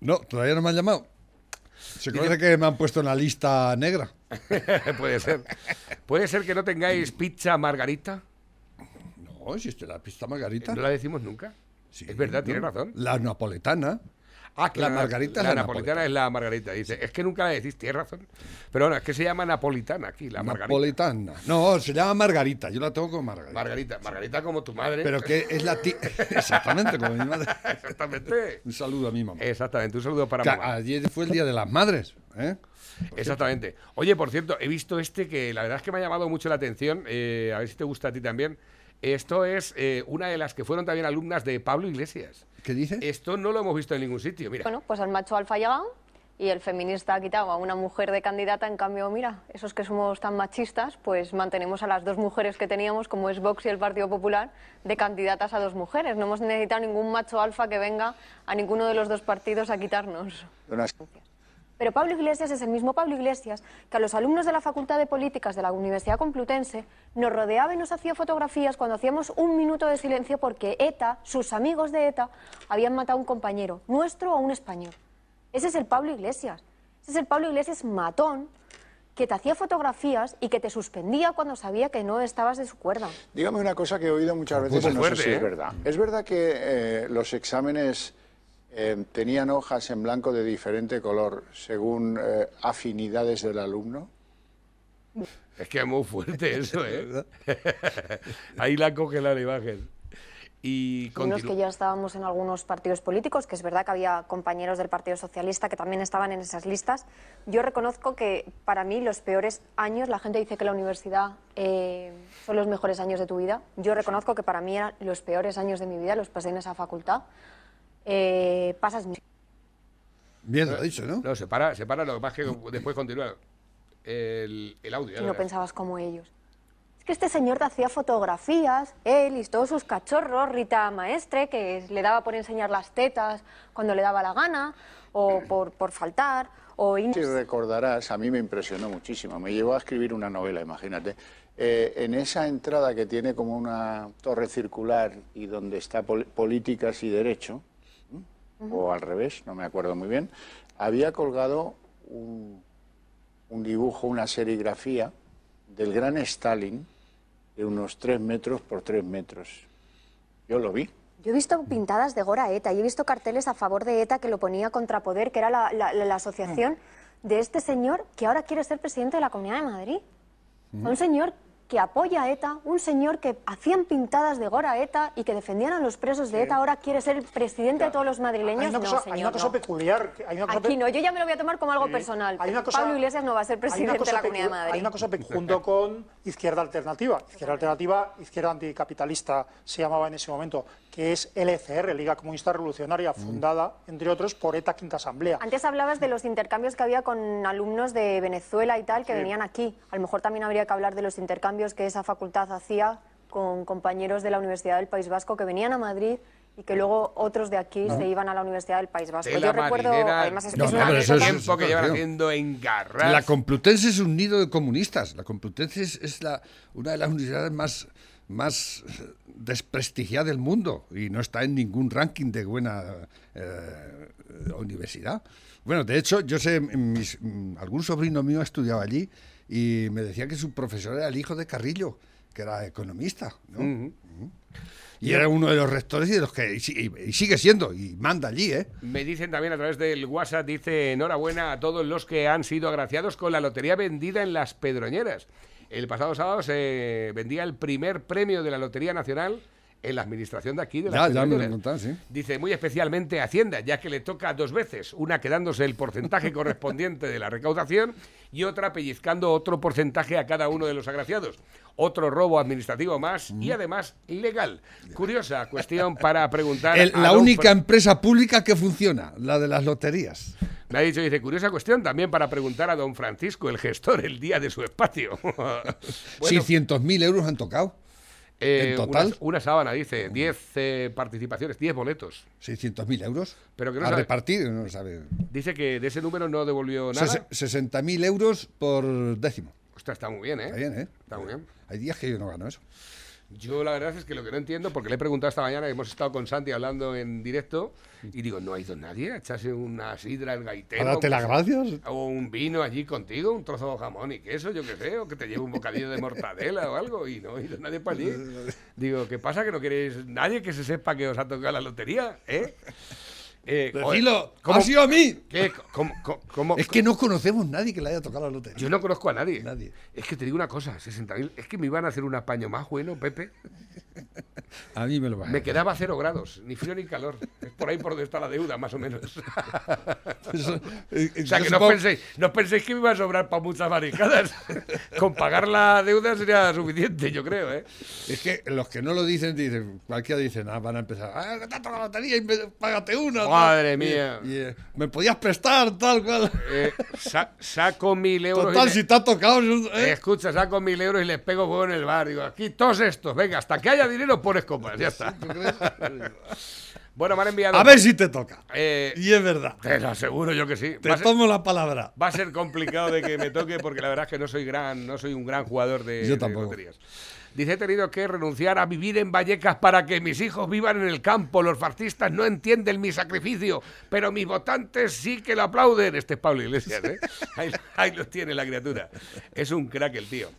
No, todavía no me han llamado. Se Dice- conoce que me han puesto en la lista negra. *laughs* Puede ser. ¿Puede ser que no tengáis pizza margarita? No, existe la pista margarita. ¿No la decimos nunca? es verdad, tiene ¿no? razón. La napoletana. Ah, que la margarita la, es la napolitana es la margarita. Dice, es que nunca la decís, tienes razón. Pero bueno, es que se llama napolitana aquí, la margarita. Napolitana. No, se llama Margarita. Yo la tengo con Margarita. Margarita, Margarita como tu madre. Pero que es la ti- *laughs* Exactamente, como mi madre. *laughs* Exactamente. Un saludo a mi mamá. Exactamente, un saludo para Que mamá. ayer fue el Día de las Madres. ¿eh? Exactamente. Oye, por cierto, he visto este que la verdad es que me ha llamado mucho la atención. eh, a ver si te gusta a ti también. Esto es eh, una de las que fueron también alumnas de Pablo Iglesias. ¿Qué dice? Esto no lo hemos visto en ningún sitio. Mira, Bueno, pues el macho alfa ha llegado y el feminista ha quitado a una mujer de candidata, en cambio, mira, esos que somos tan machistas, pues mantenemos a las dos mujeres que teníamos, como es Vox y el Partido Popular, de candidatas a dos mujeres. No hemos necesitado ningún macho alfa que venga a ninguno de los dos partidos a quitarnos. Pero Pablo Iglesias es el mismo Pablo Iglesias que a los alumnos de la Facultad de Políticas de la Universidad Complutense nos rodeaba y nos hacía fotografías cuando hacíamos un minuto de silencio porque ETA, sus amigos de ETA, habían matado a un compañero, nuestro o un español. Ese es el Pablo Iglesias. Ese es el Pablo Iglesias matón que te hacía fotografías y que te suspendía cuando sabía que no estabas de su cuerda. Dígame una cosa que he oído muchas veces y no fuerte, sé si ¿eh? es verdad. ¿Es verdad que eh, los exámenes eh, tenían hojas en blanco de diferente color según eh, afinidades del alumno? Es que es muy fuerte *laughs* eso, ¿eh? *laughs* Ahí la coge la imagen. Y Unos continúa. que ya estábamos en algunos partidos políticos, que es verdad que había compañeros del Partido Socialista que también estaban en esas listas. Yo reconozco que para mí los peores años, la gente dice que la universidad eh, son los mejores años de tu vida. Yo reconozco que para mí eran los peores años de mi vida, los pasé en esa facultad. Eh, pasas mi- Bien lo ha dicho, ¿no? No, se para, se para, lo que pasa es que después continúa el, el audio. y no verás. pensabas como ellos. Es que este señor te hacía fotografías, él y todos sus cachorros, Rita Maestre, que le daba por enseñar las tetas cuando le daba la gana, o por, por faltar, o... Si recordarás, a mí me impresionó muchísimo. Me llevó a escribir una novela, imagínate. Eh, en esa entrada que tiene como una torre circular y donde está pol- políticas y derecho, o al revés, no me acuerdo muy bien, había colgado un, un dibujo, una serigrafía del gran Stalin de unos tres metros por tres metros. Yo lo vi. Yo he visto pintadas de Gora ETA y he visto carteles a favor de ETA que lo ponía contra Poder, que era la, la- la- la asociación de este señor que ahora quiere ser presidente de la Comunidad de Madrid. Un señor que apoya a ETA, un señor que hacían pintadas de Gora ETA y que defendían a los presos de ETA, ahora quiere ser presidente de todos los madrileños. Hay una cosa, no, hay señor, una cosa no. peculiar. que- Hay una cosa Aquí pe- no, yo ya me lo voy a tomar como algo Sí. personal. Hay una cosa- Pablo Iglesias no va a ser presidente de la Comunidad de Madrid. Hay una cosa junto con Izquierda Alternativa. Izquierda Alternativa, Izquierda Anticapitalista se llamaba en ese momento, que es LCR, Liga Comunista Revolucionaria, fundada, entre otros, por ETA Quinta Asamblea. Antes hablabas de los intercambios que había con alumnos de Venezuela y tal que Sí. venían aquí. A lo mejor también habría que hablar de los intercambios que esa facultad hacía con compañeros de la Universidad del País Vasco que venían a Madrid y que luego otros de aquí No. se iban a la Universidad del País Vasco. Yo recuerdo, marinera, además es que No, es no, una pero eso anécdota- es- tiempo que llevan Claro. haciendo engarrar. La Complutense es un nido de comunistas. La Complutense es, es la, una de las universidades más, más desprestigiadas del mundo y no está en ningún ranking de buena eh, universidad. Bueno, de hecho, yo sé, mis- algún sobrino mío ha estudiado allí y me decía que su profesor era el hijo de Carrillo, que era economista. ¿no? Ujú. Y era uno de los rectores y de los que y sigue siendo y manda allí, ¿eh? Me dicen también a través del WhatsApp, dice enhorabuena a todos los que han sido agraciados con la lotería vendida en las Pedroñeras. El pasado sábado se vendía el primer premio de la Lotería Nacional en la administración de aquí de las Ya, me sí. Dice muy especialmente Hacienda, ya que le toca dos veces, una quedándose el porcentaje correspondiente de la recaudación y otra pellizcando otro porcentaje a cada uno de los agraciados. Otro robo administrativo más y además legal. Curiosa cuestión para preguntar. El- a la única empresa pública que funciona, la de las loterías. Me ha dicho, dice, curiosa cuestión también para preguntar a don Francisco, el gestor, el día de su espacio. *laughs* Bueno, 600.000 euros han tocado. eh, en total. Una, una sábana, dice, 10 eh, participaciones, 10 boletos. 600.000 euros. Pero que no a sabe- repartir, no sabe. Dice que de ese número no devolvió nada. Ses- 60.000 euros por décimo. Ostras, está muy bien, ¿eh? Está bien, ¿eh? Está muy bien. Hay días que yo no gano eso. Yo la verdad es que lo que no entiendo, porque le he preguntado esta mañana, hemos estado con Santi hablando en directo, y digo, ¿no ha ido nadie a echarse una sidra al gaitero? ¿A darte las gracias? O un vino allí contigo, un trozo de jamón y queso, yo qué sé, o que te lleve un bocadillo de mortadela o algo, y no ha ido nadie para allí. *laughs* Digo, ¿qué pasa? ¿Que no queréis nadie que se sepa que os ha tocado la lotería? ¿Eh? Eh, Decilo, ¿cómo- ha sido a mí. ¿Qué? ¿Cómo- cómo- cómo- Es que no conocemos nadie que le haya tocado la lotería. yo no conozco a nadie. Nadie. Es que te digo una cosa, 60.000. Es que me iban a hacer un apaño más bueno, Pepe. A mí me lo va a Me quedaba a cero grados, ni frío ni calor. Es por ahí por donde está la deuda, más o menos. *laughs* Eso- eh, o sea, que no supongo- penséis, no penséis que me iba a sobrar para muchas maricadas. *laughs* Con pagar la deuda sería suficiente, yo creo, ¿eh? Es que los que no lo dicen, dicen, cualquiera dice, nada, van a empezar, ah, te ha tocado la lotería y págate una. Tal". Madre mía. eh, me podías prestar, tal cual. Eh, sa- saco mil euros. Total, si te ha tocado. ¿eh? Escucha, saco mil euros y les pego fuego en el bar. Digo, aquí todos estos, venga, hasta que haya dinero pones copas, ya está. bueno, me han enviado. A ver si te toca. Eh, Y es verdad. Te lo aseguro yo que sí. Te Va a ser- tomo la palabra. Va a ser complicado de que me toque porque la verdad es que no soy gran, no soy un gran jugador de, Yo de loterías. Dice, he tenido que renunciar a vivir en Vallecas para que mis hijos vivan en el campo. Los fascistas no entienden mi sacrificio, pero mis votantes sí que lo aplauden. Este es Pablo Iglesias, ¿eh? *laughs* Ahí, ahí los tiene la criatura. Es un crack el tío.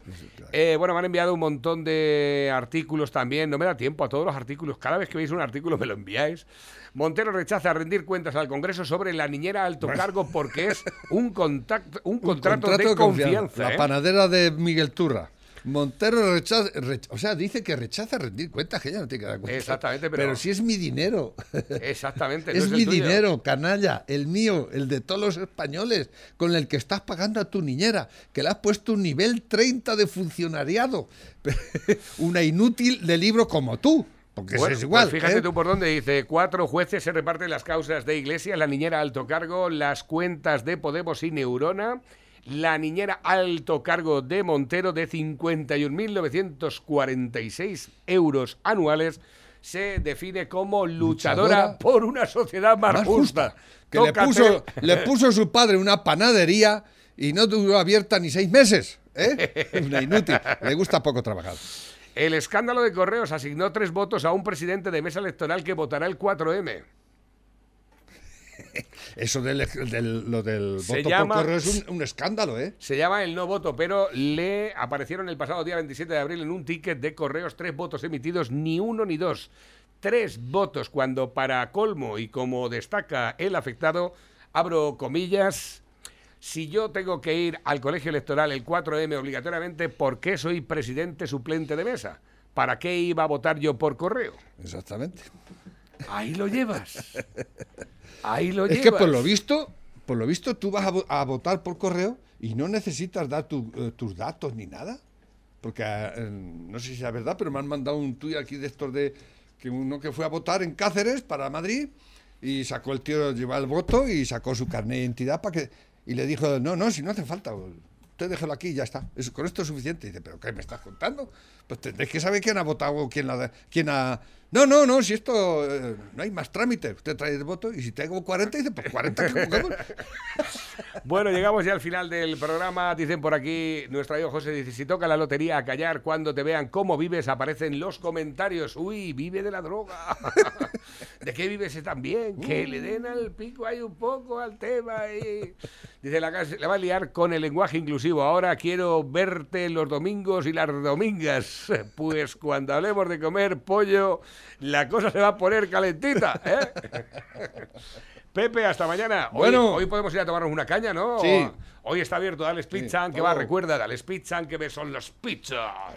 Eh, bueno, me han enviado un montón de artículos también. No me da tiempo a todos los artículos. Cada vez que veis un artículo me lo enviáis. Montero rechaza rendir cuentas al Congreso sobre la niñera alto cargo porque es un, contacto, un, contrato, de confianza. La ¿eh? panadera de Miguel Turra. Montero rechaza, rech- o sea, dice que rechaza rendir cuentas, que ella no tiene que dar cuenta. Exactamente, pero- si es mi dinero. Exactamente. *laughs* no es el mi tuyo. dinero, canalla, el mío, el de todos los españoles, con el que estás pagando a tu niñera, que le has puesto un nivel 30 de funcionariado. *laughs* Una inútil de libro como tú. Porque eso Bueno, es igual. pues fíjate ¿eh? tú por dónde dice, cuatro jueces se reparten las causas de Iglesia, la niñera alto cargo, las cuentas de Podemos y Neurona, la niñera alto cargo de Montero de 51.946 euros anuales, se define como luchadora, Luchadora. por una sociedad más, Más justa. Que le Tócate. puso, le puso su padre una panadería y no duró abierta ni seis meses. ¿eh? *laughs* Una inútil. Le gusta poco trabajar. El escándalo de Correos asignó tres votos a un presidente de mesa electoral que votará el 4M. *laughs* Eso del, del- lo del voto llama- por correo es un, un escándalo, ¿eh? Se llama el no voto, pero le aparecieron el pasado día 27 de abril en un ticket de correos tres votos emitidos, ni uno ni dos. Tres votos, cuando para colmo y como destaca el afectado, abro comillas, si yo tengo que ir al colegio electoral el 4M obligatoriamente, ¿por qué soy presidente suplente de mesa? ¿Para qué iba a votar yo por correo? Exactamente. Ahí lo llevas. *laughs* Ahí lo Es llevas. que por lo visto, por lo visto tú vas a, a votar por correo y no necesitas dar tu- eh, tus datos ni nada. Porque eh, no sé si es verdad, pero me han mandado un tuit aquí de estos de que uno que fue a votar en Cáceres para Madrid y sacó el tío, lleva el voto y sacó su carnet de identidad para que y le dijo, no, no, si no hace falta, usted déjelo aquí y ya está. Eso- con esto es suficiente. Y dice, ¿pero qué me estás contando? Pues tendréis que saber quién ha votado, quién, la, quién ha... No, no, no, si esto eh, no hay más trámite. Usted trae el voto y si tengo 40, dice, pues 40 que pongamos. *laughs* Bueno, llegamos ya al final del programa. Dicen por aquí, nuestro amigo José dice, si toca la lotería a callar, cuando te vean cómo vives, aparecen los comentarios. Uy, vive de la droga. *laughs* ¿De qué vives ese tan bien? Que le den al pico ahí un poco al tema. ahí. Dice, la, casa- la va a liar con el lenguaje inclusivo. Ahora quiero verte los domingos y las domingas. Pues cuando hablemos de comer pollo, la cosa se va a poner calentita. ¿eh? *laughs* Pepe, hasta mañana. Hoy, Bueno. hoy podemos ir a tomarnos una caña, ¿no? Sí. Hoy está abierto Dales Pizza, que va, Oh. recuerda, Dales Pizza, que son los pizzas.